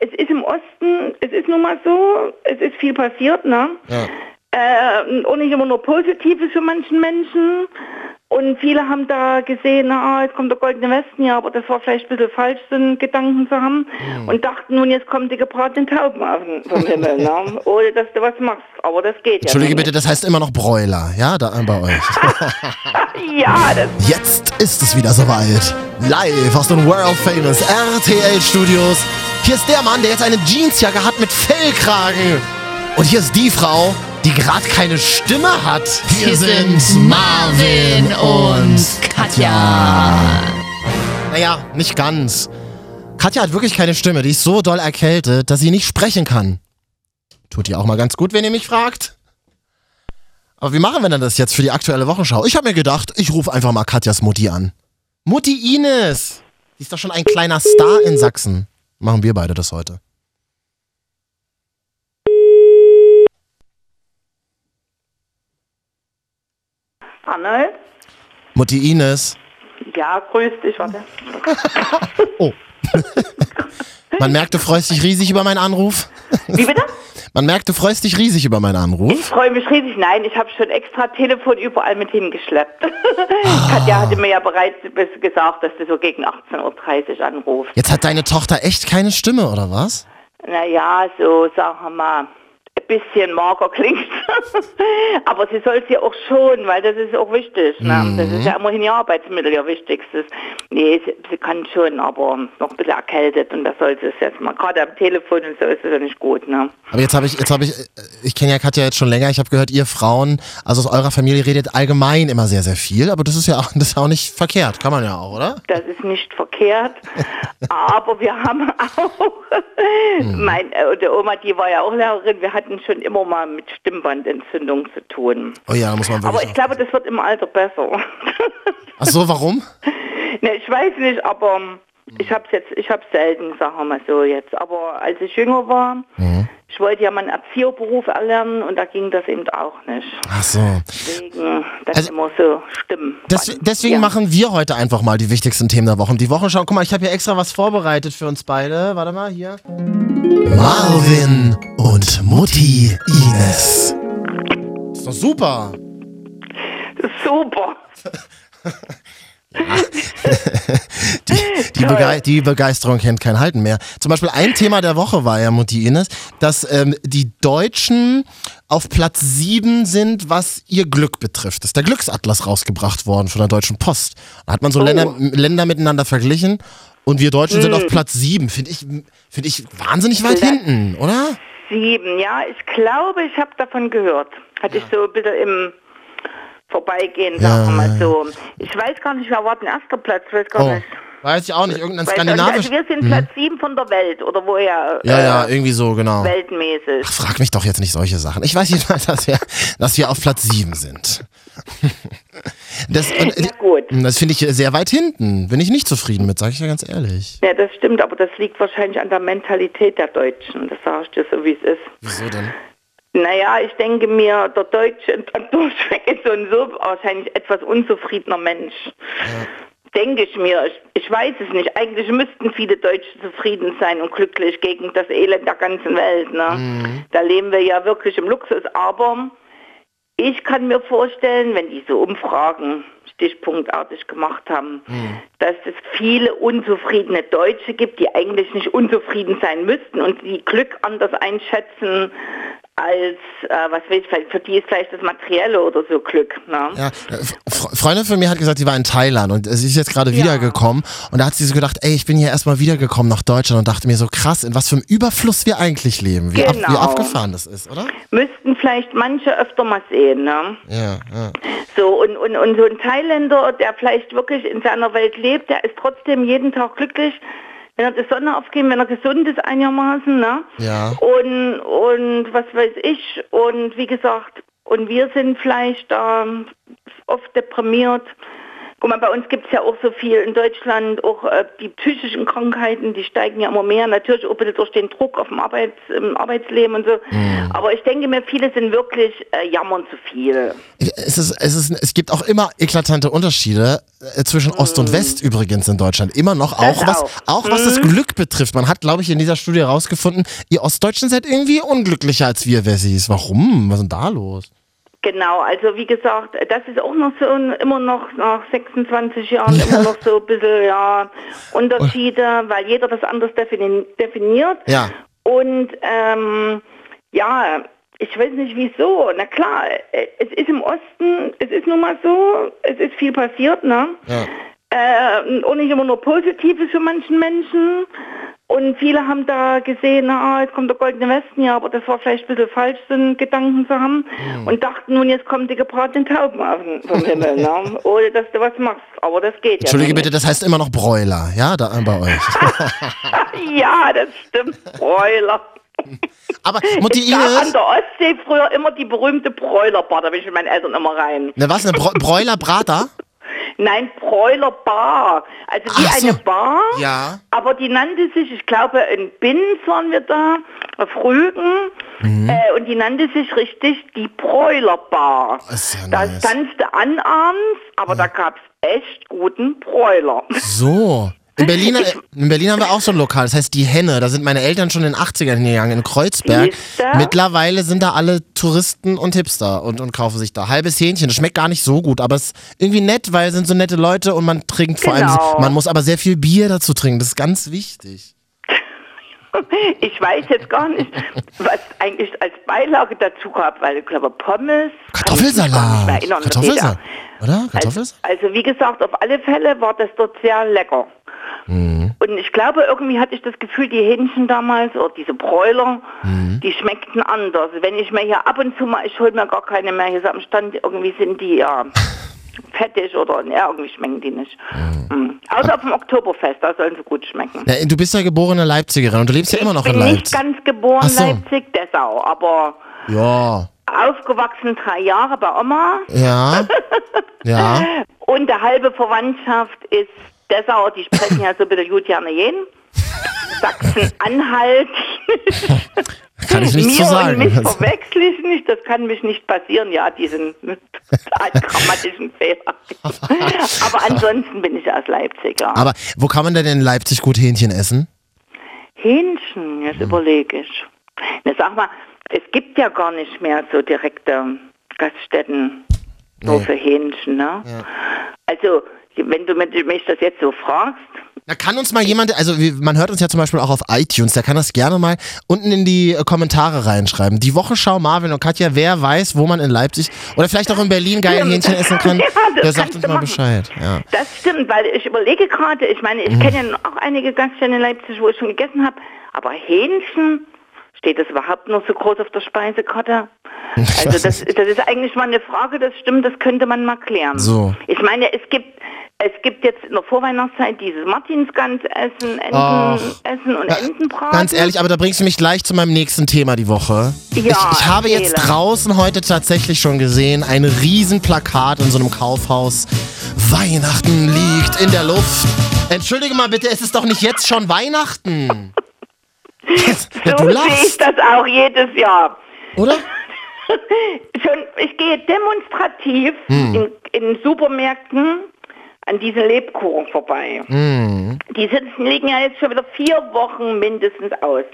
äh, es ist im Osten, es ist nun mal so, es ist viel passiert, ne? Ja. Äh, und nicht immer nur Positives für manchen Menschen. Und viele haben da gesehen, ah, jetzt kommt der goldene Westen, ja, aber das war vielleicht ein bisschen falsch, so einen Gedanken zu haben. Hm. Und dachten, nun jetzt kommen die gebratenen Tauben auf den- vom Himmel, ne? ohne dass du was machst. Aber das geht Entschuldige ja bitte, das heißt immer noch Bräuler, ja, da bei euch. Ja, das Jetzt ist es wieder soweit. Live aus den World Famous RTL Studios. Hier ist der Mann, der jetzt eine Jeansjacke hat mit Fellkragen. Und hier ist die Frau, die gerade keine Stimme hat. Hier sind Marvin und Katja. Naja, nicht ganz. Katja hat wirklich keine Stimme. Die ist so doll erkältet, dass sie nicht sprechen kann. Tut ihr auch mal ganz gut, wenn ihr mich fragt. Aber wie machen wir denn das jetzt für die aktuelle Wochenschau? Ich habe mir gedacht, ich rufe einfach mal Katjas Mutti an. Mutti Ines! Die ist doch schon ein kleiner Star in Sachsen. Machen wir beide das heute. Arnold? Mutti Ines. Ja, grüß dich, warte. Oh. Man merkt, du freust dich riesig über meinen Anruf. Wie bitte? Man merkt, du freust dich riesig über meinen Ich Anruf. freue mich riesig. Nein, ich habe schon extra Telefon überall mit hingeschleppt. Katja hatte mir ja bereits gesagt, dass du so gegen 18.30 Uhr anrufst. Jetzt hat deine Tochter echt keine Stimme, oder was? Naja, so sagen wir mal, bisschen mager klingt. Aber sie soll es ja auch schon, weil das ist auch wichtig. Ne? Das ist ja immerhin ihr Arbeitsmittel, ihr wichtigstes. Nee, sie, sie kann schon, aber noch ein bisschen erkältet und das soll sie es jetzt mal. Gerade am Telefon und so ist es ja nicht gut. Ne? Aber jetzt habe ich, jetzt habe ich, ich kenne ja Katja jetzt schon länger. Ich habe gehört, ihr Frauen, also aus eurer Familie redet allgemein immer sehr, sehr viel. Aber das ist ja auch, das ist auch nicht verkehrt, kann man ja auch, oder? Das ist nicht verkehrt. Aber wir haben auch, mein, äh, Oma, die war ja auch Lehrerin, wir hatten schon immer mal mit Stimmbandentzündung zu tun. Oh ja, muss man Aber ich glaube, das wird im Alter besser. Ach so, warum? ne, ich weiß nicht, aber ich habe jetzt, ich habe selten, sagen wir mal so jetzt. Aber als ich jünger war, Mhm. Ich wollte ja mal einen Erzieherberuf erlernen und da ging das eben auch nicht. Ach so. Deswegen, das Also- immer so Stimmen. Des, deswegen ja. machen wir heute einfach mal die wichtigsten Themen der Woche. Die Wochenschau, guck mal, ich habe hier extra was vorbereitet für uns beide. Warte mal, hier. Marvin und Mutti Ines. Ist doch super. Super. Die, die, Begei die Begeisterung kennt kein Halten mehr. Zum Beispiel ein Thema der Woche war ja, Mutti Ines, dass ähm, die Deutschen auf Platz 7 sind, was ihr Glück betrifft. Das ist der Glücksatlas rausgebracht worden von der Deutschen Post. Da hat man so Oh. Länder, Länder miteinander verglichen und wir Deutschen sind auf Platz 7. Finde ich, find ich wahnsinnig weit Vielleicht- hinten, oder? Sieben, ja, ich glaube, ich habe davon gehört. Hatte ich so ein bisschen im Vorbeigehen, Ja, sagen wir mal so. Ich weiß gar nicht, wer war denn erster Platz, weiß gar Oh, nicht. weiß ich auch nicht. Irgendein skandinavisch. Also wir sind Platz sieben von der Welt, oder woher? Ja, äh, ja, irgendwie so, genau. Weltmäßig. Ach, frag mich doch jetzt nicht solche Sachen. Ich weiß jedenfalls, dass wir, dass wir auf Platz 7 sind. Das, und, gut. das finde ich sehr weit hinten. Bin ich nicht zufrieden mit, sage ich ja ganz ehrlich. Ja, das stimmt, aber das liegt wahrscheinlich an der Mentalität der Deutschen. Das sage ich dir so, wie es ist. Wieso denn? Naja, ich denke mir, der Deutsche ist durchweg ist so ein so wahrscheinlich etwas unzufriedener Mensch. Denke ich mir. Ich, ich weiß es nicht. Eigentlich müssten viele Deutsche zufrieden sein und glücklich gegen das Elend der ganzen Welt. Ne? Da leben wir ja wirklich im Luxus. Aber ich kann mir vorstellen, wenn diese Umfragen stichpunktartig gemacht haben, dass es viele unzufriedene Deutsche gibt, die eigentlich nicht unzufrieden sein müssten und die Glück anders einschätzen als, äh, was weiß ich, vielleicht- für die ist vielleicht das Materielle oder so Glück. Ne? Ja, äh, Fre- Freundin von mir hat gesagt, sie war in Thailand und sie ist jetzt gerade Ja. wiedergekommen und da hat sie so gedacht, ey, ich bin hier erstmal wiedergekommen nach Deutschland und dachte mir so krass, in was für einem Überfluss wir eigentlich leben, wie, ab, wie Genau. abgefahren das ist, oder? Müssten vielleicht manche öfter mal sehen. Ne? Ja, ja. So, und, und, und so ein Thailänder, der vielleicht wirklich in seiner Welt lebt, der ist trotzdem jeden Tag glücklich, wenn er die Sonne aufgeht, wenn er gesund ist einigermaßen, ne? Ja. Und, und was weiß ich, und wie gesagt, und wir sind vielleicht ähm, oft deprimiert. Guck mal, bei uns gibt es ja auch so viel in Deutschland, auch äh, die psychischen Krankheiten, die steigen ja immer mehr, natürlich auch ein bisschen durch den Druck auf dem Arbeits, im Arbeitsleben und so. Mhm. Aber ich denke mir, viele sind wirklich äh, jammern zu viel. Es, ist, es, ist, es gibt auch immer eklatante Unterschiede äh, zwischen Ost und West übrigens in Deutschland. Immer noch, Das auch was, auch. auch was das Glück betrifft. Man hat, glaube ich, in dieser Studie herausgefunden, ihr Ostdeutschen seid irgendwie unglücklicher als wir Wessis. Warum? Was ist denn da los? Genau, also wie gesagt, das ist auch noch so immer noch nach 26 Jahren immer noch so ein bisschen ja, Unterschiede, weil jeder das anders defini definiert. Ja. Und ähm, ja, ich weiß nicht wieso. Na klar, äh, es ist im Osten, es ist nun mal so, es ist viel passiert, ne? Ja. Äh, und nicht immer nur Positives für manchen Menschen. Und viele haben da gesehen, ah, jetzt kommt der goldene Westen, ja, aber das war vielleicht ein bisschen falsch, so einen Gedanken zu haben. Und dachten, nun, jetzt kommen die gebratenen Tauben auf den, vom Himmel, ne? ohne dass du was machst. Aber das geht Entschuldige ja bitte, das heißt immer noch Bräuler, ja, da bei euch. Ja, das stimmt, Bräuler. Aber Mutti Es gab an Ines, der Ostsee früher immer die berühmte Bräulerbar, da bin ich mit meinen Eltern immer rein. ne, was, eine Br Bräuler Nein, Bräulerbar. Also wie Ach so. eine Bar. Ja. Aber die nannte sich, ich glaube, in Binz waren wir da, auf Rügen. Mhm. Äh, und die nannte sich richtig die Bräulerbar. Das ist ja Da nice. tanzte an abends, aber da gab's echt guten Bräuler. So. In Berlin, äh, in Berlin haben wir auch so ein Lokal, das heißt Die Henne. Da sind meine Eltern schon in den 80ern hingegangen, in Kreuzberg. Mittlerweile sind da alle Touristen und Hipster und, und kaufen sich da halbes Hähnchen. Das schmeckt gar nicht so gut, aber es ist irgendwie nett, weil es sind so nette Leute und man trinkt vor allem, Genau. man muss aber sehr viel Bier dazu trinken. Das ist ganz wichtig. Ich weiß jetzt gar nicht, was eigentlich als Beilage dazu gab, weil ich glaube Pommes. Kartoffelsalat. erinnern, Kartoffelsalat. Oder? Also, Kartoffelsalat? also wie gesagt, auf alle Fälle war das dort sehr lecker. Mhm. Und ich glaube, irgendwie hatte ich das Gefühl, die Hähnchen damals oder diese Bräuler, Mhm. die schmeckten anders. Wenn ich mir hier ab und zu mal, ich hole mir gar keine mehr hier so am Stand, irgendwie sind die ja fettig oder ja, irgendwie schmecken die nicht. Mhm. Außer auf dem Oktoberfest, da sollen sie gut schmecken. Ja, du bist ja geborene Leipzigerin und du lebst ja immer noch ich in bin nicht Leipzig. ganz geboren so. Leipzig, Dessau, aber Ja. aufgewachsen drei Jahre bei Oma Ja. Ja. und der halbe Verwandtschaft ist Dessau, die sprechen ja so ein bisschen gut gerne jeden. Sachsen-Anhalt. Kann ich nichts Mir zu sagen. und mich verwechsel ich nicht, das kann mich nicht passieren, ja, diesen grammatischen Fehler. Aber ansonsten bin ich aus Leipzig, ja. Aber wo kann man denn in Leipzig gut Hähnchen essen? Hähnchen, jetzt überlege ich. Na, sag mal, es gibt ja gar nicht mehr so direkte Gaststätten nur Nee. für Hähnchen, ne? Also, wenn du mich das jetzt so fragst, Da kann uns mal jemand, also man hört uns ja zum Beispiel auch auf iTunes, der kann das gerne mal unten in die äh, Kommentare reinschreiben. Die Wochenschau Marvin und Katja, wer weiß, wo man in Leipzig oder vielleicht auch in Berlin geil. Hähnchen essen kann, Ja, der sagt uns mal machen. Bescheid. Ja. das stimmt, weil ich überlege gerade, ich meine, Mhm. ich kenne ja auch einige Gaststätten in Leipzig, wo ich schon gegessen habe, aber Hähnchen, steht das überhaupt noch so groß auf der Speisekarte? Also das, das ist eigentlich mal eine Frage, das stimmt, das könnte man mal klären. So. Ich meine, es gibt es gibt jetzt in der Vorweihnachtszeit dieses Martinsgans-Essen. Entenessen und Entenbraten. Ganz ehrlich, aber da bringst du mich gleich zu meinem nächsten Thema die Woche. Ja, ich, ich habe jetzt draußen heute tatsächlich schon gesehen, ein Riesenplakat in so einem Kaufhaus. Weihnachten liegt in der Luft. Entschuldige mal bitte, es ist doch nicht jetzt schon Weihnachten. Ja, so du sehe ich das auch jedes Jahr. oder? Schon, ich gehe demonstrativ Hm. in, in Supermärkten an diesen Lebkuchen vorbei. Hm. Die sitzen, liegen ja jetzt schon wieder vier Wochen mindestens aus.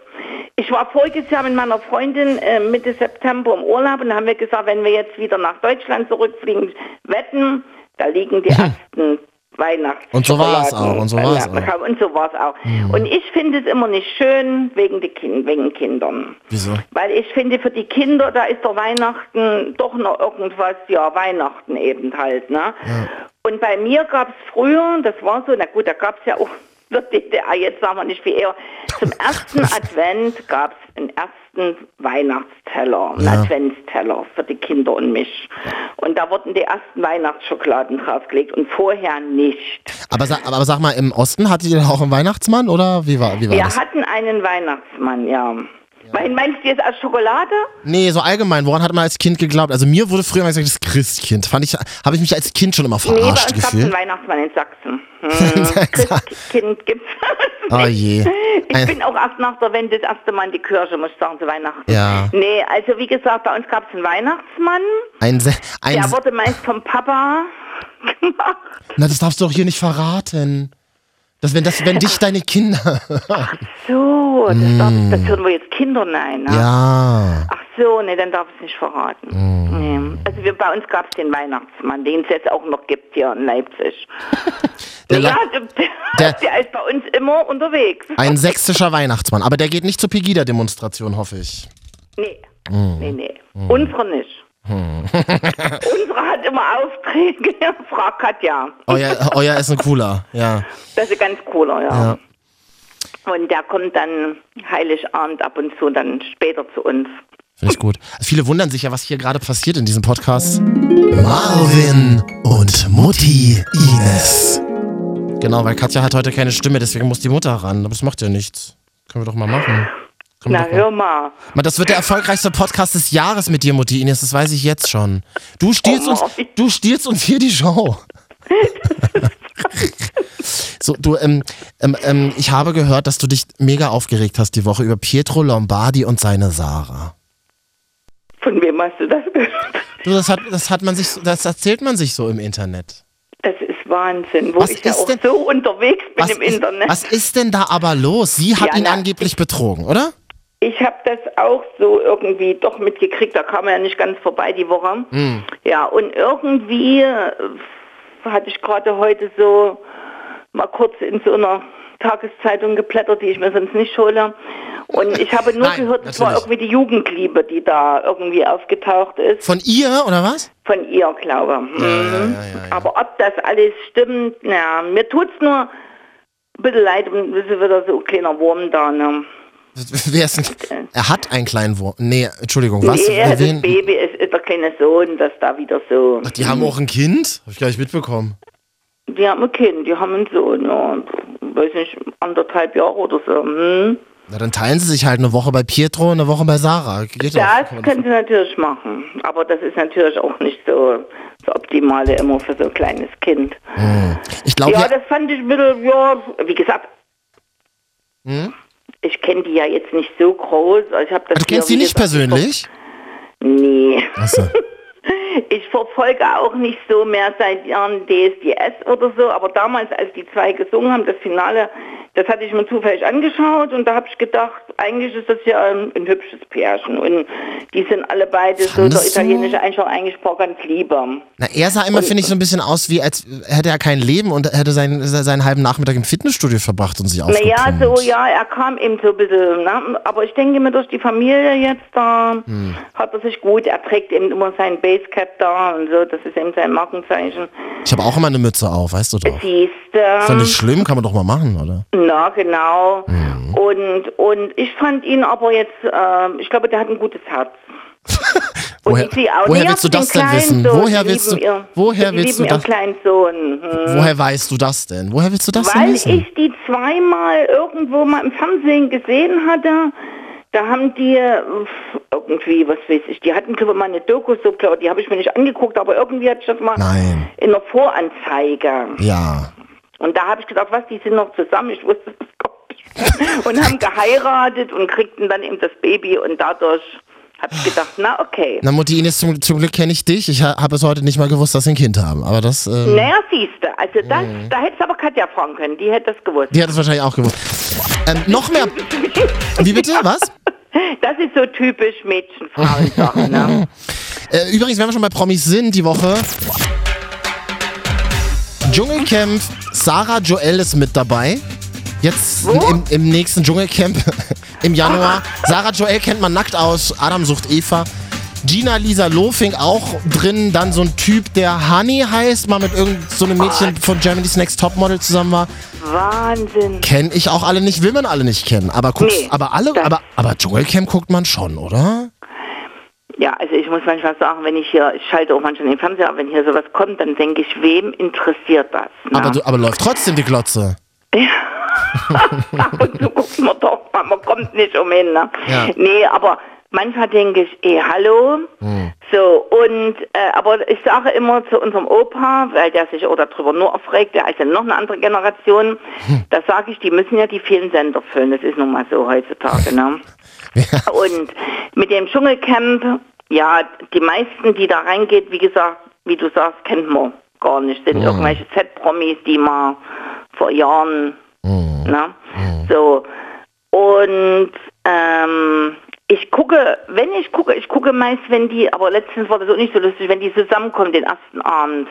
Ich war voriges Jahr mit meiner Freundin äh, Mitte September im Urlaub und haben wir gesagt, wenn wir jetzt wieder nach Deutschland zurückfliegen, wetten, da liegen die ersten Weihnachts Hm. Und so war's Schokoladen- auch, und so war's Ja, auch. Und so war es auch. Und ich finde es immer nicht schön wegen, die kind, wegen Kindern. Wieso? Weil ich finde, für die Kinder, da ist der Weihnachten doch noch irgendwas, ja, Weihnachten eben halt, ne? Und bei mir gab es früher, das war so, na gut, da gab es ja auch der DDR, jetzt sagen wir nicht wie eher, zum ersten Advent gab es einen ersten Weihnachtsteller, einen Ja. Adventsteller für die Kinder und mich. Und da wurden die ersten Weihnachtsschokoladen draufgelegt und vorher nicht. Aber, sag- aber sag mal, im Osten hattet ihr auch einen Weihnachtsmann oder wie war, wie war Wir das? hatten einen Weihnachtsmann, ja. Mein, meinst du jetzt aus Schokolade? Nee, so allgemein, woran hat man als Kind geglaubt? Also mir wurde früher mal gesagt, das Christkind. Fand ich, habe ich mich als Kind schon immer Nee, bei verarscht einen gefühlt. Weihnachtsmann in Sachsen. Hm, Christkind gibt's. Oh je. Ich Ein- bin auch erst nach der Wende das erste Mal in die Kirche, muss ich sagen, zu Weihnachten. Ja. Nee, also wie gesagt, bei uns gab es einen Weihnachtsmann. Ein, Se- ein, Der wurde meist vom Papa gemacht. na, das darfst du doch hier nicht verraten. Das, wenn, das, wenn dich deine Kinder. So, das, darf, das hören wir jetzt Kinder nein. Ne? Mm. ja. Ach so, nee, dann darf ich es nicht verraten. Mm. Nee. Also wir, bei uns gab es den Weihnachtsmann, den es jetzt auch noch gibt hier in Leipzig. Der ja, der, der- der ist bei uns immer unterwegs. Ein sächsischer Weihnachtsmann. Aber der geht nicht zur Pegida-Demonstration, hoffe ich. Nee, Mm. nee, nee. Unsere nicht. Unsere hat immer Aufträge, Frau Katja. Euer, euer ist ein cooler, ja. Das ist ganz cooler, ja. ja. Und der kommt dann Heiligabend ab und zu dann später zu uns. Finde ich gut. Viele wundern sich ja, was hier gerade passiert in diesem Podcast. Marvin und Mutti Ines. Genau, weil Katja hat heute keine Stimme, deswegen muss die Mutter ran. Aber das macht ja nichts. Können wir doch mal machen. Wir Na, mal. hör mal. Das wird der erfolgreichste Podcast des Jahres mit dir, Mutti Ines. Das weiß ich jetzt schon. Du stiehlst Oh, uns, du stiehlst uns hier die Show. So, du, ähm, ähm, ähm, ich habe gehört, dass du dich mega aufgeregt hast die Woche über Pietro Lombardi und seine Sarah. Von wem hast du das gehört? Du, das hat, das hat man sich, so- das erzählt man sich so im Internet. Das ist Wahnsinn, wo Was ich ja ist auch denn- so unterwegs bin im ist, Internet. was ist denn da aber los? Sie hat Ja, ihn na, angeblich betrogen, oder? Ich habe das auch so irgendwie doch mitgekriegt, da kam er ja nicht ganz vorbei die Woche. Hm. Ja, und irgendwie äh, hatte ich gerade heute so mal kurz in so einer Tageszeitung geblättert, die ich mir sonst nicht hole. Und ich habe nur Nein, gehört, es war irgendwie die Jugendliebe, die da irgendwie aufgetaucht ist. Von ihr, oder was? Von ihr, glaube ich. Mhm. ja, ja, ja. Aber ob das alles stimmt, na, mir tut's nur ein bisschen leid, und es ist wieder so ein kleiner Wurm da, ne? Wer ist denn? Er hat einen kleinen Wurm. Nee, Entschuldigung, was? Nee, das Wen? Baby ist, der kleine Sohn, das da wieder so. Ach, die haben auch ein Kind? Hab ich gar nicht mitbekommen. Die haben ein Kind, die haben einen Sohn, ja, weiß nicht, anderthalb Jahre oder so. Hm? Na, dann teilen sie sich halt eine Woche bei Pietro und eine Woche bei Sarah. Geht Das können sie natürlich machen, aber das ist natürlich auch nicht so das Optimale immer für so ein kleines Kind. Ich glaube, Ja, ja, das fand ich ein bisschen, ja, wie gesagt, Hm? Ich kenne die ja jetzt nicht so groß. Also ich hab das du kennst sie nicht persönlich? Nee. Achso. Ich verfolge auch nicht so mehr seit Jahren DSDS oder so, aber damals, als die zwei gesungen haben, das Finale, das hatte ich mir zufällig angeschaut und da habe ich gedacht, eigentlich ist das ja ein, ein hübsches Pärchen und die sind alle beide so, der Fandest du? italienische Einschau eigentlich ganz lieber. Na, er sah immer, finde ich, so ein bisschen aus, wie als hätte er kein Leben und hätte seinen, seinen halben Nachmittag im Fitnessstudio verbracht und sich aufgepumpt. Naja, so, ja, er kam eben so ein bisschen, ne? aber ich denke mir, durch die Familie jetzt da Hm. hat er sich gut, er trägt eben immer sein Basecap da und so, das ist eben sein Markenzeichen. Ich habe auch immer eine Mütze auf, weißt du doch. Siehst Ist doch du? nicht schlimm, kann man doch mal machen, oder? Na, genau. Mhm. Und, und ich fand ihn aber jetzt, ähm, ich glaube, der hat ein gutes Herz. Und Woher, ich sie auch. woher willst du das denn wissen? Sohn, Woher willst du, ihr- woher willst du das. Hm. woher weißt du das denn? Woher willst du das denn Weil wissen? ich die zweimal irgendwo mal im Fernsehen gesehen hatte. Da haben die äh, irgendwie, was weiß ich, die hatten glaube ich, mal eine Doku so klar, die habe ich mir nicht angeguckt, aber irgendwie hatte ich das mal Nein. in der Voranzeige. Ja. Und da habe ich gedacht, was, die sind noch zusammen, ich wusste das gar nicht. Und haben geheiratet und kriegten dann eben das Baby und dadurch habe ich gedacht, na okay. Na, Mutti Ines, zum, zum Glück kenne ich dich. Ich ha- habe es heute nicht mal gewusst, dass sie ein Kind haben. Aber das, ähm, Naja, siehste, also das, da hättest aber Katja fragen können, die hätte das gewusst. die hat es wahrscheinlich auch gewusst. Ähm, noch mehr. Wie bitte? Was? Das ist so typisch Mädchen-Frauen-Sachen, ne? Äh, übrigens, wenn wir schon bei Promis sind, die Woche. Dschungelcamp, Sarah Joel ist mit dabei. Jetzt im, im nächsten Dschungelcamp im Januar. Sarah Joel kennt man nackt aus Adam sucht Eva. Gina Lisa Lofing auch drin. Dann so ein Typ, der Honey heißt, mal mit irgendeinem so einem Mädchen von Germany's Next Topmodel zusammen war. Wahnsinn. Kenn ich auch alle nicht, will man alle nicht kennen. Aber guckst, Nee, aber alle, aber, aber Dschungelcamp guckt man schon, oder? Ja, also ich muss manchmal sagen, wenn ich hier, ich schalte auch manchmal den Fernseher, ab, wenn hier sowas kommt, dann denke ich, wem interessiert das? Ne? Aber, du, aber läuft trotzdem die Glotze. Ab und zu guckt man doch, mal, man kommt nicht umhin. Ne? Ja. Nee, aber manchmal denke ich, eh, hallo. So, und, äh, aber ich sage immer zu unserem Opa, weil der sich auch darüber nur aufregt, der ist ja noch eine andere Generation, da sage ich, die müssen ja die vielen Sender füllen. Das ist nun mal so heutzutage, ne? Und mit dem Dschungelcamp, ja, die meisten, die da reingeht, wie gesagt, wie du sagst, kennt man gar nicht. Sind irgendwelche Z-Promis, die man vor Jahren, ne? So. Und ähm, ich gucke, wenn ich gucke, ich gucke meist, wenn die, aber letztens war das auch nicht so lustig, wenn die zusammenkommen den ersten Abend.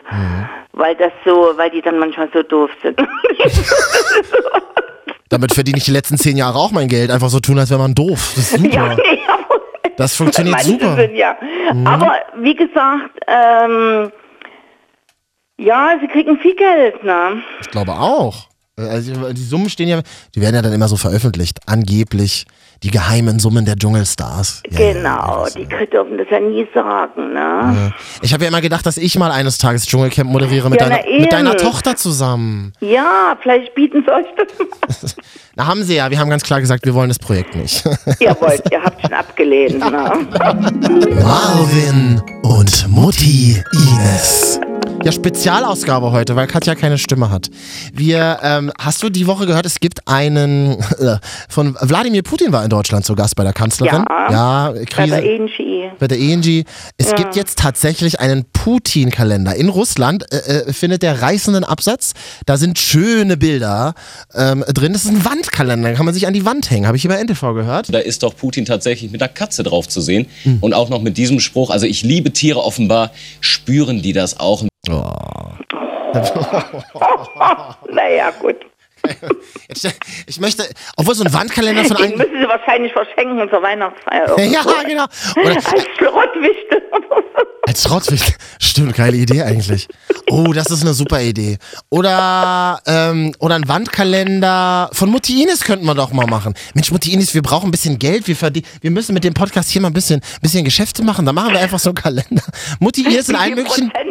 Weil das so, weil die dann manchmal so doof sind. Damit verdiene ich die letzten zehn Jahre auch mein Geld. Einfach so tun, als wäre man doof. Das ist super. ja, aber Das funktioniert Manche super. Sind, ja. Aber wie gesagt, ähm, ja, sie kriegen viel Geld, ne? Ich glaube auch. Also die Summen stehen ja, die werden ja dann immer so veröffentlicht. Angeblich die geheimen Summen der Dschungelstars. Ja, ja, genau, das, die dürfen das ja nie sagen, ne? Ich habe ja immer gedacht, dass ich mal eines Tages Dschungelcamp moderiere mit, Ja, deiner, mit deiner. Tochter zusammen. Ja, vielleicht bieten sie euch das. Na, haben sie ja. Wir haben ganz klar gesagt, wir wollen das Projekt nicht. ihr wollt, ihr habt schon abgelehnt, ne? Marvin und Mutti Ines. Ja, Spezialausgabe heute, weil Katja keine Stimme hat. Wir, ähm, hast du die Woche gehört, es gibt einen, äh, von Wladimir Putin war in Deutschland zu Gast bei der Kanzlerin. Ja. Ja, Bei Krise. der ENGI. bei der ENG. Es gibt jetzt tatsächlich einen Putin-Kalender. In Russland äh, äh, findet der reißenden Absatz. Da sind schöne Bilder ähm, drin. Das ist ein Wandkalender, da kann man sich an die Wand hängen. Habe ich hier bei NTV gehört. Da ist doch Putin tatsächlich mit einer Katze drauf zu sehen. Und auch noch mit diesem Spruch, also ich liebe Tiere offenbar, spüren die das auch. Naja, gut. Jetzt, ich möchte, obwohl so ein Wandkalender von Den einem. müssen sie wahrscheinlich verschenken zur Weihnachtsfeier. Ja, genau. Oder Als Schrottwichte. als Schrottwicht. Stimmt, geile Idee eigentlich. Oh, das ist eine super Idee. Oder, ähm, oder ein Wandkalender von Mutti Ines könnten wir doch mal machen. Mensch, Mutti Ines, wir brauchen ein bisschen Geld. Wir, wir müssen mit dem Podcast hier mal ein bisschen, bisschen Geschäfte machen. Da machen wir einfach so einen Kalender. Mutti Ines in allen möglichen. Prozent,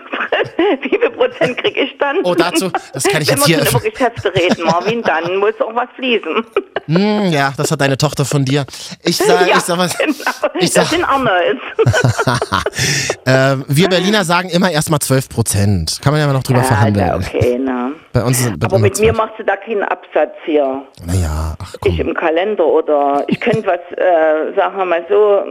wie viel Prozent kriege ich dann? Oh, dazu- das kann ich Wenn jetzt hier- wir schon über Geschäfte reden, Marvin, dann muss auch was fließen. Hm, ja, das hat deine Tochter von dir. Ich sag, ja, ich sag was. genau. Ich das sag, sind Arnolds. äh, wir Berliner sagen immer erstmal 12 Prozent. Kann man ja mal noch drüber ja, verhandeln. ja, okay, ne. Bei uns sind Aber mit mir machst du da keinen Absatz hier. Naja, ach Ich komm. im Kalender oder ich könnte was, äh, sagen wir mal so,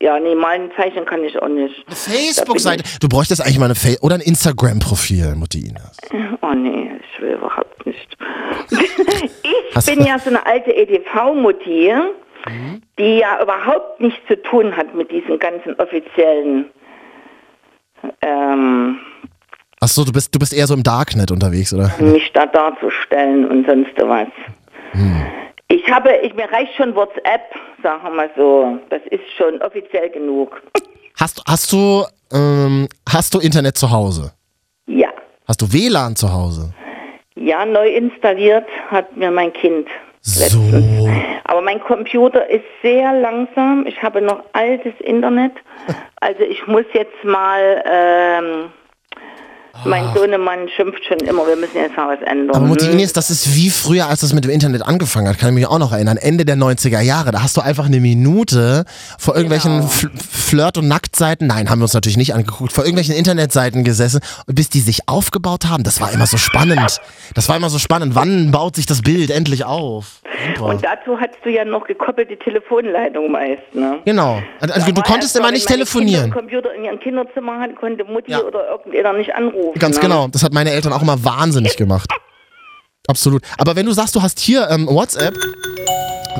ja, nee, malen, zeichnen kann ich auch nicht. Eine Facebook-Seite. Du bräuchtest eigentlich mal eine Fa oder ein Instagram-Profil, Mutti Ines. Oh nee, ich will überhaupt nicht. ich Hast- bin ja so eine alte EDV-Mutti, die ja überhaupt nichts zu tun hat mit diesen ganzen offiziellen. Ähm, Ach so, du bist, du bist eher so im Darknet unterwegs, oder? mich da darzustellen und sonst was. Ich habe, ich, mir reicht schon WhatsApp, sagen wir mal so. Das ist schon offiziell genug. Hast, hast du, ähm, hast du Internet zu Hause? Ja. Hast du WLAN zu Hause? Ja, neu installiert hat mir mein Kind. So. Aber mein Computer ist sehr langsam. Ich habe noch altes Internet. Also ich muss jetzt mal, ähm, mein Sohnemann schimpft schon immer, wir müssen jetzt mal was ändern. Aber Mutti. Ines, das ist wie früher, als das mit dem Internet angefangen hat, kann ich mich auch noch erinnern. Ende der 90er Jahre, da hast du einfach eine Minute vor irgendwelchen Genau. Fl Flirt- und Nacktseiten, nein, haben wir uns natürlich nicht angeguckt, vor irgendwelchen Internetseiten gesessen, und bis die sich aufgebaut haben. Das war immer so spannend. Das war immer so spannend. Wann baut sich das Bild endlich auf? Super. Und dazu hattest du ja noch gekoppelte Telefonleitung meist, ne? Genau. Also, du konntest immer nicht wenn telefonieren. Einen Computer in ihrem Kinderzimmer hatten, konnte Mutti Ja. oder irgendjemand nicht anrufen. Ganz ne? genau. Das hat meine Eltern auch immer wahnsinnig gemacht. Absolut. Aber wenn du sagst, du hast hier ähm, WhatsApp,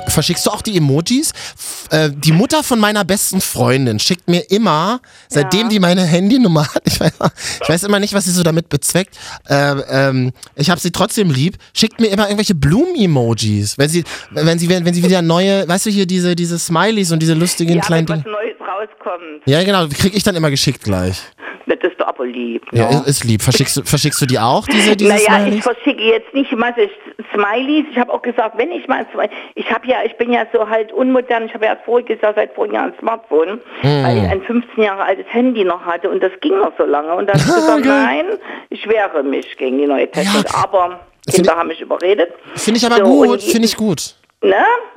verschickst du auch die Emojis? F äh, die Mutter von meiner besten Freundin schickt mir immer, seitdem Ja. die meine Handynummer hat, ich weiß, ich weiß immer nicht, was sie so damit bezweckt, äh, ähm, ich habe sie trotzdem lieb, schickt mir immer irgendwelche Blumen-Emojis. Wenn sie, wenn sie, wenn, wenn sie wieder neue, weißt du hier, diese, diese Smileys und diese lustigen Ja, kleinen Dinge. Neues rauskommt, Ja, genau, die krieg ich dann immer geschickt gleich. Das ist doch aber lieb. Ja, ne? ist- ist lieb. Verschickst du, verschickst du die auch, diese, diese naja, Smileys? ich verschicke jetzt nicht immer Smileys. Ich habe auch gesagt, wenn ich mal zwei, ich habe ja, ich bin ja so halt unmodern. Ich habe ja voriges Jahr seit vorigen Jahr ein Smartphone, weil ich ein 15 Jahre altes Handy noch hatte und das ging noch so lange. Und dann habe ich gesagt, nein, ich wehre mich gegen die neue Technik. Ja. Aber Kinder ich- haben mich überredet. Finde ich aber So, gut, finde ich gut. Ne?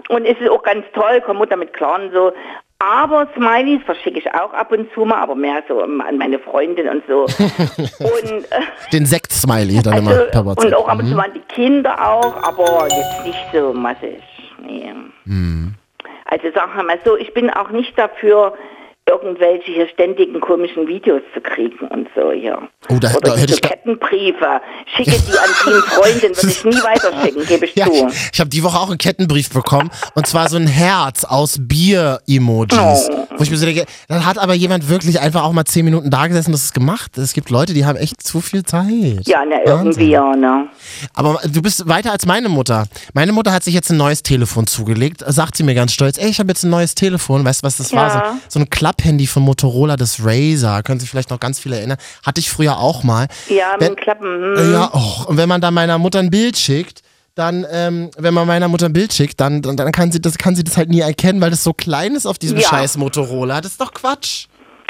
Und es ist auch ganz toll, komm Mutter mit klar und so. Aber Smileys verschicke ich auch ab und zu mal, aber mehr so an meine Freundin und so. und, äh, Den Sekt-Smiley dann immer per also, WhatsApp. und auch ab und zu mal die Kinder auch, aber jetzt nicht so massig. Nee. Mhm. Also sagen wir mal so, ich bin auch nicht dafür, irgendwelche hier ständigen komischen Videos zu kriegen und so, ja. Oh, da- Oder da hätte ich Kettenbriefe. Schicke die an die Freundin, würde ich nie weiterschicken, gebe ich Ja, zu. ich, ich habe die Woche auch einen Kettenbrief bekommen und zwar so ein Herz aus Bier-Emojis. Oh. Wo ich mir so denke, dann hat aber jemand wirklich einfach auch mal zehn Minuten da gesessen und das ist gemacht. Es gibt Leute, die haben echt zu viel Zeit. Ja, ne, irgendwie ja, ne. Aber du bist weiter als meine Mutter. Meine Mutter hat sich jetzt ein neues Telefon zugelegt, sagt sie mir ganz stolz, ey, ich habe jetzt ein neues Telefon. Weißt du, was das war? So, Ja. so ein Klapphandy von Motorola, das Razer. Können sich vielleicht noch ganz viele erinnern. Hatte ich früher auch mal. Ja, mit Wenn- Klappen. Hm. Ja, och, und wenn man dann meiner Mutter ein Bild schickt, dann, ähm, wenn man meiner Mutter ein Bild schickt, dann, dann, dann kann, sie das, kann sie das halt nie erkennen, weil das so klein ist auf diesem Ja. scheiß Motorola. Das ist doch Quatsch.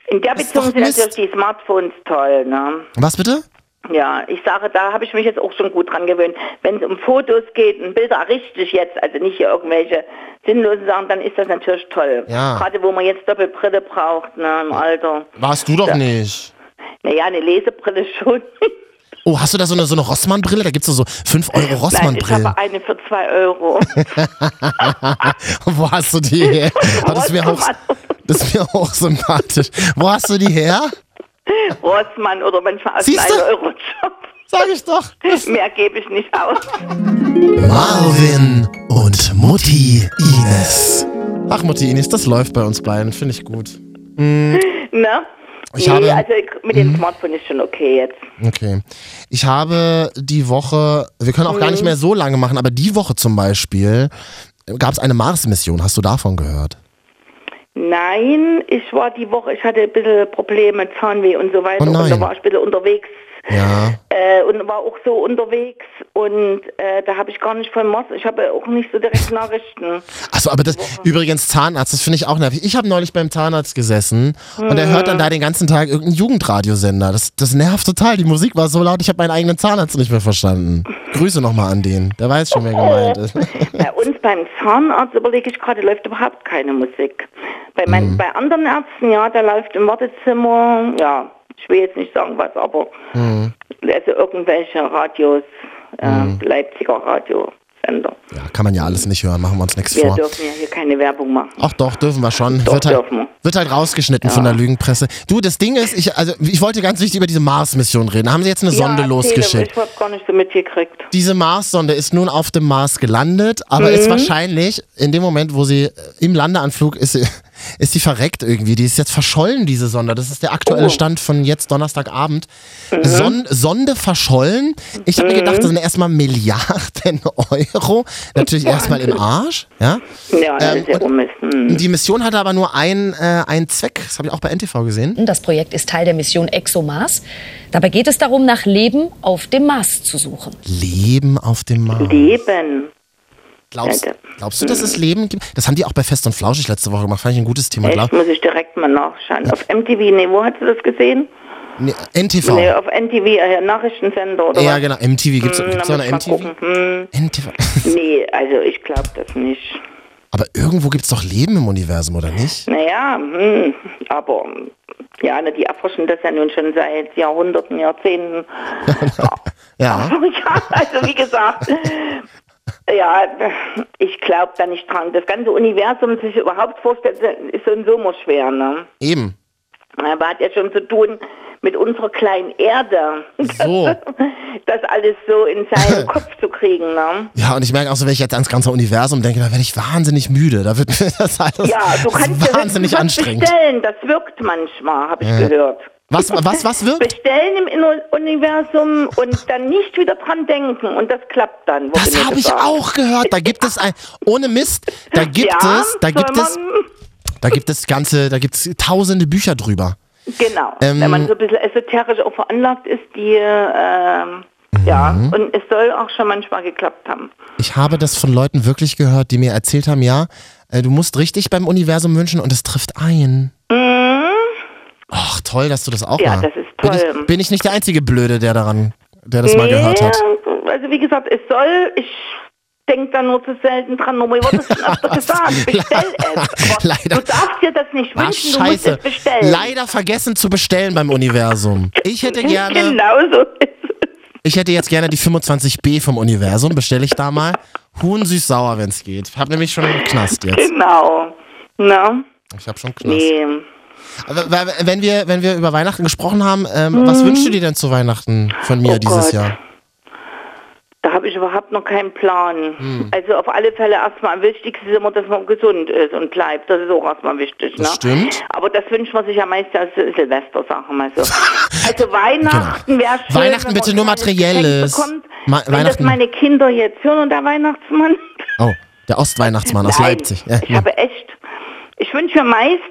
In der Beziehung sind natürlich die Smartphones toll, ne? Was bitte? Ja, ich sage, da habe ich mich jetzt auch schon gut dran gewöhnt. Wenn es um Fotos geht und Bilder richtig jetzt, also nicht hier irgendwelche sinnlosen Sachen, dann ist das natürlich toll. Ja. Gerade wo man jetzt Doppelbrille braucht, ne, im Alter. Warst du doch nicht. Naja, eine Lesebrille schon. Oh, hast du da so eine, so eine Rossmann-Brille? Da gibt's so, so 5 Euro Nein, ich habe eine für zwei Euro. Wo hast du die her? Oh, das mir auch, Rossmann. das ist mir auch sympathisch. Wo hast du die her? Rossmann oder manchmal aus Siehste? einem Euro-Shop. Sag ich doch. Mehr gebe ich nicht aus. Marvin und Mutti Ines. Ach, Mutti Ines, das läuft bei uns beiden. Finde ich gut. Ne? Ich nee, habe- Mhm. also mit dem Smartphone ist schon okay jetzt. Okay. Ich habe die Woche, wir können auch gar nicht mehr so lange machen, aber die Woche zum Beispiel gab es eine Mars-Mission. Hast du davon gehört? Nein, ich war die Woche, ich hatte ein bisschen Probleme, Zahnweh und so weiter. Oh und da war ich ein bisschen unterwegs Ja. äh, und war auch so unterwegs und äh, da habe ich gar nicht von Mars, ich habe auch nicht so direkt Nachrichten. Achso, aber das, übrigens Zahnarzt, das finde ich auch nervig. Ich habe neulich beim Zahnarzt gesessen und er hört dann da den ganzen Tag irgendeinen Jugendradiosender. Das, das nervt total. Die Musik war so laut, ich habe meinen eigenen Zahnarzt nicht mehr verstanden. Grüße nochmal an den. Der weiß schon, wer gemeint ist. Bei uns beim Zahnarzt überlege ich gerade, läuft überhaupt keine Musik. Bei, mein, Mhm. bei anderen Ärzten, ja, da läuft im Wartezimmer, ja, ich will jetzt nicht sagen was, aber Mhm. also irgendwelche Radios, äh, Leipziger Radiosender. Ja, kann man ja alles nicht hören, machen wir uns nichts Wir vor. dürfen ja hier keine Werbung machen. Ach doch, dürfen wir schon. Doch, wird, halt, dürfen wir. wird halt rausgeschnitten von der Lügenpresse. Du, das Ding ist, ich, also, ich wollte ganz wichtig über diese Mars-Mission reden. Da haben sie jetzt eine Sonde ja, losgeschickt. Ich habe gar nicht so mitgekriegt. Diese Mars-Sonde ist nun auf dem Mars gelandet, aber ist wahrscheinlich in dem Moment, wo sie äh, im Landeanflug ist, sie- ist sie verreckt irgendwie. Die ist jetzt verschollen, diese Sonde. Das ist der aktuelle Oh. Stand von jetzt Donnerstagabend. Son Sonde verschollen. Ich habe mir gedacht, das sind erstmal Milliarden Euro. Natürlich erstmal im Arsch. Ja? Ja, das Ähm, ist ja und- Ummist. Hm. Die Mission hatte aber nur ein, äh, einen Zweck. Das habe ich auch bei NTV gesehen. Das Projekt ist Teil der Mission ExoMars. Dabei geht es darum, nach Leben auf dem Mars zu suchen. Leben auf dem Mars. Leben. Glaubst, glaubst du, dass es Leben gibt? Das haben die auch bei Fest und Flauschig letzte Woche gemacht. Fand ich ein gutes Thema. Echt, muss ich direkt mal nachschauen. Auf MTV, nee, wo hast du das gesehen? nee, NTV. Nee, auf NTV, äh, Nachrichtensender oder ja, was? genau. MTV. Gibt's, Hm, gibt's eine MTV? Hm, NTV. nee, also ich glaube das nicht. Aber irgendwo gibt es doch Leben im Universum, oder nicht? Naja, hm, aber ja, na, die erforschen das ja nun schon seit Jahrhunderten, Jahrzehnten. Ja. ja, also wie gesagt, ja, ich glaube da nicht dran. Das ganze Universum sich überhaupt vorstellen, ist so und so immer schwer, ne? Eben. Aber hat ja schon zu tun mit unserer kleinen Erde. So. Das alles so in seinen Kopf zu kriegen, ne? Ja, und ich merke auch so, wenn ich jetzt ans ganze Universum denke, da werde ich wahnsinnig müde. Da wird mir das alles Ja, du kannst ja wahnsinnig was anstrengend. bestellen. Das wirkt manchmal, habe ich gehört. Was, was, was wirkt? Bestellen im Universum und dann nicht wieder dran denken. Und das klappt dann. Das habe ich auch gehört. Da gibt es ein, ohne Mist, da gibt ja, es, da gibt es, da gibt es ganze, da gibt es tausende Bücher drüber. Genau. Ähm, Wenn man so ein bisschen esoterisch auch veranlagt ist, die, ähm, ja, Mhm. und es soll auch schon manchmal geklappt haben. Ich habe das von Leuten wirklich gehört, die mir erzählt haben, ja, äh, du musst richtig beim Universum wünschen und es trifft ein. Ach, toll, dass du das auch. Ja, mal. das ist Bin toll. ich, bin ich nicht der einzige Blöde, der daran, der das mal gehört hat? Also also wie gesagt, es soll, ich denke da nur zu selten dran, nur mir wurde es schon öfter gesagt, bestell es. Aber Leider. Du darfst dir das nicht Ach, wünschen, du musst scheiße. es bestellen. Leider vergessen zu bestellen beim Universum. Ich hätte gerne, Genau so ist es. ich hätte jetzt gerne die 25b vom Universum. Bestelle ich da mal. Huhn süß-sauer, wenn es geht. Hab nämlich schon einen Knast jetzt. Genau. Na, Ich hab schon einen Knast. nee. Wenn wir, wenn wir über Weihnachten gesprochen haben, ähm, was wünschst du dir denn zu Weihnachten von mir Mhm. Oh dieses Gott. Jahr? Da habe ich überhaupt noch keinen Plan. Hm. Also auf alle Fälle erstmal am wichtigsten ist immer, dass man gesund ist und bleibt. Das ist auch erstmal wichtig. Das ne? stimmt. Aber das wünscht man sich ja meist als Silvester, sagen wir so. Also Weihnachten wäre schön. Genau. Weihnachten bitte nur Materielles. Bekommt. Ma- wenn das Weihnachten- meine Kinder jetzt hören und der Weihnachtsmann. Oh, der Ostweihnachtsmann aus Leipzig. Ja, ich ja. habe echt, ich wünsche mir meist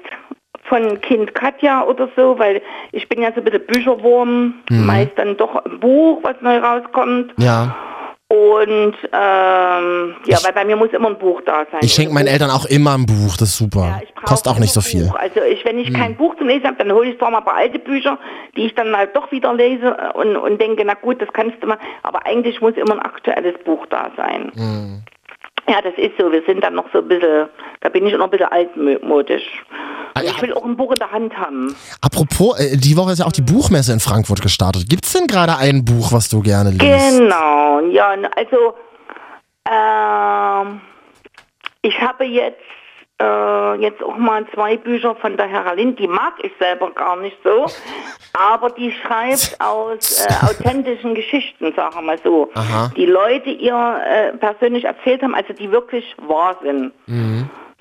von Kind Katja oder so, weil ich bin ja so ein bisschen Bücherwurm, Mhm. meist dann doch ein Buch, was neu rauskommt. ja. Und ähm, ja, weil bei mir muss immer ein Buch da sein. Ich schenke meinen Eltern auch immer ein Buch, das ist super. Ja, ich Kostet auch nicht so viel. Hm. Buch. Also ich, wenn ich kein Buch zum Lesen habe, dann hole ich zwar mal ein paar alte Bücher, die ich dann mal doch wieder lese und, und denke, na gut, das kannst du mal. Aber eigentlich muss immer ein aktuelles Buch da sein. Hm. Ja, das ist so. Wir sind dann noch so ein bisschen, da bin ich noch ein bisschen altmodisch. Ja. ich will auch ein Buch in der Hand haben. Apropos, äh, die Woche ist ja auch die Buchmesse in Frankfurt gestartet. Gibt's denn gerade ein Buch, was du gerne liest? Genau, ja, also ähm, ich habe jetzt äh, jetzt auch mal zwei Bücher von der Heralin, die mag ich selber gar nicht so, aber die schreibt aus äh, authentischen Geschichten, sagen wir mal so, Aha. die Leute ihr äh, persönlich erzählt haben, also die wirklich wahr sind.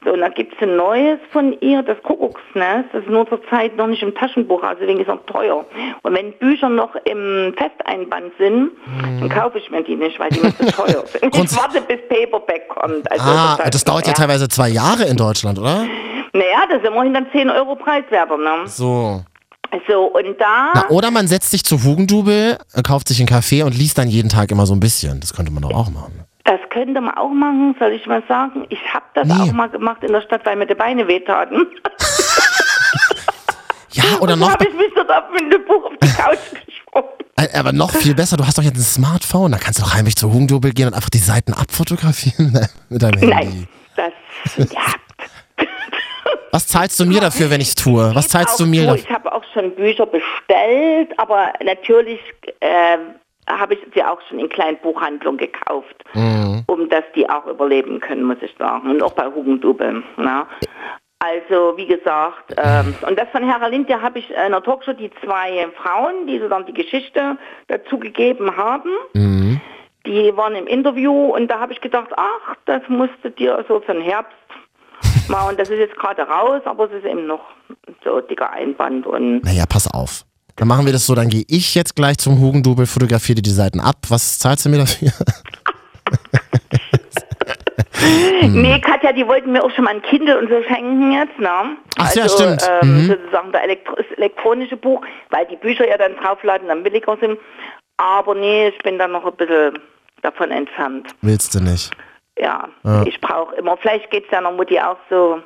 So, und da gibt es ein neues von ihr, das Kuckucksnest. Das ist nur zur Zeit noch nicht im Taschenbuch, also deswegen ist es noch teuer. Und wenn Bücher noch im Festeinband sind, dann kaufe ich mir die nicht, weil die mir zu teuer sind. Ich warte, bis Paperback kommt. Also Ah, heißt das dauert ja noch, teilweise zwei Jahre in Deutschland, oder? Naja, das ist immerhin dann 10 Euro preiswerter, ne? So. So, und da... Na, oder man setzt sich zu Hugendubel, kauft sich einen Kaffee und liest dann jeden Tag immer so ein bisschen. Das könnte man doch auch machen. Das könnte man auch machen, soll ich mal sagen. Ich habe das Nee. auch mal gemacht in der Stadt, weil mir die Beine wehtaten. Ja, oder noch, habe ich mich dort auf mit dem Buch auf die Couch geschoben. äh, aber noch viel besser, du hast doch jetzt ein Smartphone, da kannst du doch heimlich zu Hugendubel gehen und einfach die Seiten abfotografieren mit deinem Handy. Nein, das, ja. Was zahlst du mir dafür, wenn ich es tue? Was zahlst du mir dafür? Ich habe auch schon Bücher bestellt, aber natürlich äh, habe ich sie auch schon in kleinen Buchhandlungen gekauft, Mhm. um dass die auch überleben können, muss ich sagen. Und auch bei Hugendubel. Ne? Also, wie gesagt, ähm, und das von Herr Lind, da habe ich in der Talkshow die zwei Frauen, die so dann die Geschichte dazu gegeben haben. Mhm. Die waren im Interview und da habe ich gedacht, ach, das musste dir so für den Herbst mal, und das ist jetzt gerade raus, aber es ist eben noch so dicker Einband und Naja, pass auf. Dann machen wir das so, dann gehe ich jetzt gleich zum Hugendubel, fotografiere dir die Seiten ab. Was zahlst du mir dafür? Hm. Nee, Katja, die wollten mir auch schon mal ein Kindle und so schenken jetzt, ne? Ach so, ja, also, stimmt. Ähm, Mhm. Sozusagen das Elektro elektronische Buch, weil die Bücher ja dann draufladen, dann billiger sind. Aber nee, ich bin dann noch ein bisschen davon entfernt. Willst du nicht? Ja, Ja. ich brauche immer, vielleicht geht's ja noch Mutti auch so.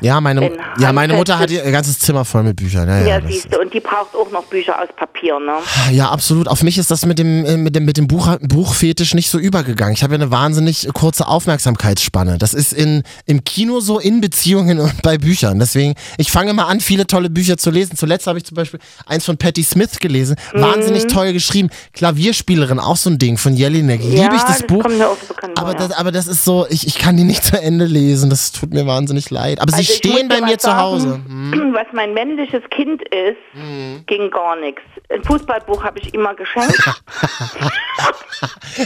Ja, meine, ja, meine Mutter hat ihr ganzes Zimmer voll mit Büchern. Ja, Ja, ja, siehst du, und die braucht auch noch Bücher aus Papier, ne? ja, absolut. Auf mich ist das mit dem, äh, mit dem, mit dem Buch, Buchfetisch nicht so übergegangen. Ich habe ja eine wahnsinnig kurze Aufmerksamkeitsspanne. Das ist in, im Kino so, in Beziehungen und bei Büchern. Deswegen, ich fange mal an, viele tolle Bücher zu lesen. Zuletzt habe ich zum Beispiel eins von Patti Smith gelesen. Mhm. Wahnsinnig toll geschrieben. Klavierspielerin, auch so ein Ding von Jelinek. Liebe ich das, das Buch. kommt mir auch so bekannt Aber vor, ja. das, aber das ist so, ich, ich kann die nicht zu Ende lesen. Das tut mir wahnsinnig leid. Aber Also sie stehen bei mir zu Hause. sagen, Was mein männliches Kind ist, Mhm. ging gar nichts. Ein Fußballbuch habe ich immer geschenkt.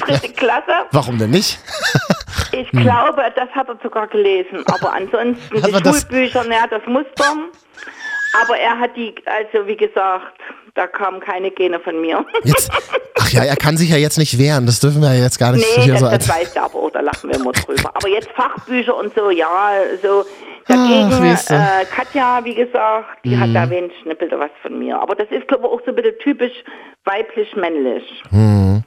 Dritte Klasse. Warum denn nicht? Ich glaube, das hat er sogar gelesen. Aber ansonsten Hat die man das- Schulbücher, naja, das Muster. Aber er hat die, also wie gesagt, da kamen keine Gene von mir. Jetzt, ach ja, er kann sich ja jetzt nicht wehren. Das dürfen wir ja jetzt gar nicht Nee, das, so das weiß er aber auch, da lachen wir immer drüber. Aber jetzt Fachbücher und so, ja, so. Dagegen, Ach, äh, Katja, wie gesagt, die hat da wenig ein bisschen was von mir. Aber das ist, glaube ich, auch so ein bisschen typisch weiblich-männlich. Mhm.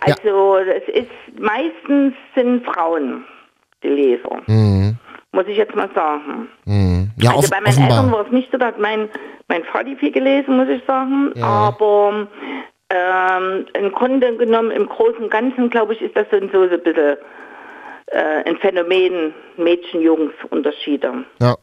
Also, es ist, meistens sind Frauen die Leser. Muss ich jetzt mal sagen. Mhm. Ja, also off- bei meinen Eltern offenbar. war es nicht so, da hat mein, mein Vati viel gelesen, muss ich sagen. Aber Ähm, Im Grunde genommen, im Großen und Ganzen, glaube ich, ist das so, so ein bisschen äh, ein Phänomen Mädchen-Jungs-Unterschiede. Ja.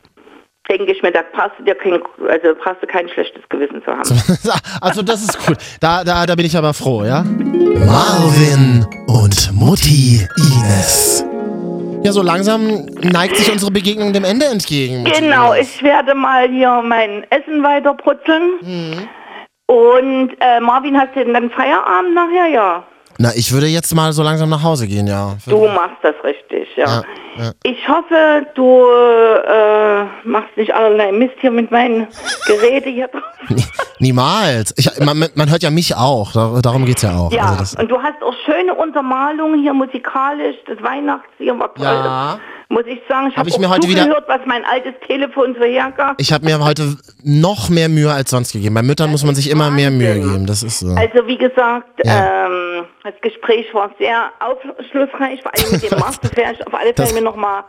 Denke ich mir, da brauchst du dir kein, also brauchst du kein schlechtes Gewissen zu haben. Also das ist gut. Da, da, da bin ich aber froh, ja? Marvin und Mutti Ines. Ja, so langsam neigt sich unsere Begegnung dem Ende entgegen. Genau, ich werde mal hier mein Essen weiter brutzeln. Mhm. Und äh, Marvin, hast du denn dann Feierabend nachher? Ja. Na, ich würde jetzt mal so langsam nach Hause gehen, ja. Du machst das richtig, ja. Ja, ja. Ich hoffe, du äh, machst nicht allerlei Mist hier mit meinen Geräten hier drauf. Niemals. Ich, man, man hört ja mich auch. Dar- Darum geht's ja auch. Ja, Also und du hast auch schöne Untermalungen hier musikalisch. Das Weihnachtsjahr war toll. Ja. Muss ich sagen, ich Hab habe ich auch mir heute wieder- zugehört, was mein altes Telefon so hergab. ich habe mir heute noch mehr Mühe als sonst gegeben. Bei Müttern muss man sich immer mehr Mühe geben. Das ist so. Also wie gesagt, Ja. ähm, das Gespräch war sehr aufschlussreich, vor allem mit dem. Das werde ich auf alle Das- Fälle mir nochmal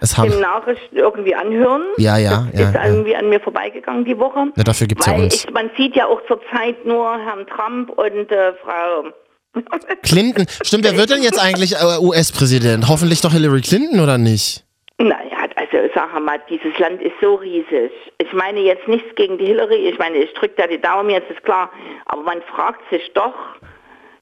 Es im Nachrichten irgendwie anhören. Ja, ja, das ja, ist ja. irgendwie an mir vorbeigegangen die Woche. Ja, dafür gibt's ja Weil uns. Ich, man sieht ja auch zurzeit nur Herrn Trump und äh, Frau... Clinton. Stimmt, wer wird denn jetzt eigentlich äh, US-Präsident? Hoffentlich doch Hillary Clinton oder nicht? Naja, also sag mal, dieses Land ist so riesig. Ich meine jetzt nichts gegen die Hillary, ich meine, ich drücke da die Daumen, jetzt ist klar, aber man fragt sich doch,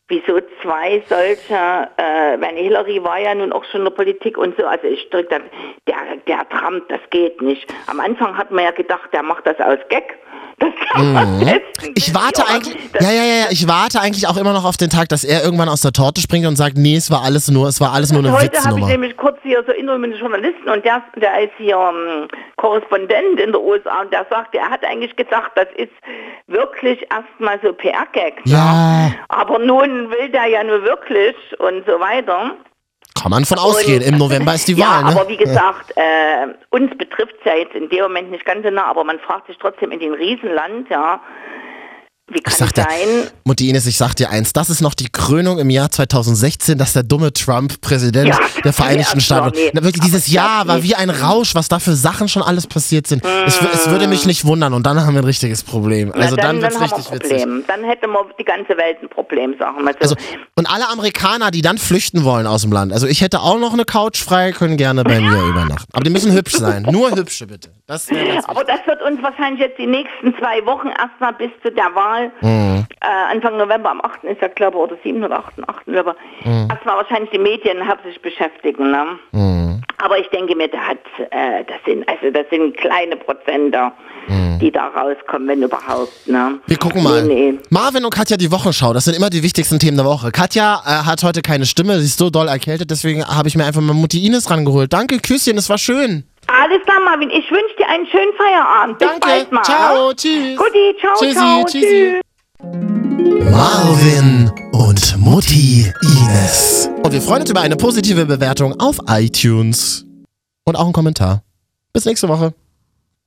wieso zwei solche, äh, meine Hillary war ja nun auch schon in der Politik und so, also ich drücke da, der, der Trump, das geht nicht. Am Anfang hat man ja gedacht, der macht das aus Gag. Das kann man testen. Mhm. Ich warte eigentlich, ja, ja, ja, ich warte eigentlich auch immer noch auf den Tag, dass er irgendwann aus der Torte springt und sagt, nee, es war alles nur, es war alles nur eine Heute habe ich nämlich kurz hier so Interview mit einem Journalisten und der, der ist hier ähm, Korrespondent in der USA und der sagt, er hat eigentlich gedacht, das ist wirklich erstmal so PR-Gag. Ja, Aber nun will der ja nur wirklich und so weiter. Kann man von ausgehen. Im November ist die ja, Wahl, ne? aber wie gesagt, äh, uns betrifft es ja jetzt in dem Moment nicht ganz so nah, aber man fragt sich trotzdem in dem Riesenland, ja, wie kann Ich sag es dir, sein? Mutti Ines, ich sag dir eins, das ist noch die Krönung im Jahr 2016, dass der dumme Trump Präsident Ja, der Vereinigten ja, Staaten nee. Na, wirklich, dieses Jahr war wie ein Rausch, was da für Sachen schon alles passiert sind. Ich, w- es würde mich nicht wundern und dann haben wir ein richtiges Problem. Also Na, dann, wird's haben wir richtig witzig. Problem. Dann hätte man die ganze Welt ein Problem, sagen wir so. Also, und alle Amerikaner, die dann flüchten wollen aus dem Land. Also ich hätte auch noch eine Couch frei, können gerne bei mir übernachten. Aber die müssen hübsch sein. Nur hübsche bitte. Das Aber das wird uns wahrscheinlich jetzt die nächsten zwei Wochen erstmal bis zu der Wahl, Mhm. äh, Anfang November, am 8. ist ja glaube ich, oder 7. oder 8. 8. November, Mhm. erstmal wahrscheinlich die Medien hauptsächlich beschäftigen. Ne? Mhm. Aber ich denke mir, der hat, äh, das sind, also das sind kleine Prozenter, die da rauskommen, wenn überhaupt. Ne? Mhm. Wir gucken mal. Nee, nee. Marvin und Katja die Wochenschau, das sind immer die wichtigsten Themen der Woche. Katja äh, hat heute keine Stimme, sie ist so doll erkältet, deswegen habe ich mir einfach mal Mutti Ines rangeholt. Danke, Küsschen, es war schön. Alles klar, Marvin. Ich wünsche dir einen schönen Feierabend. Bis Danke. bald mal. Ciao, tschüss. Guti, ciao, Tschüssi, ciao. tschüssi. Tschüss. Marvin und Mutti Ines. Und wir freuen uns über eine positive Bewertung auf iTunes. Und auch einen Kommentar. Bis nächste Woche.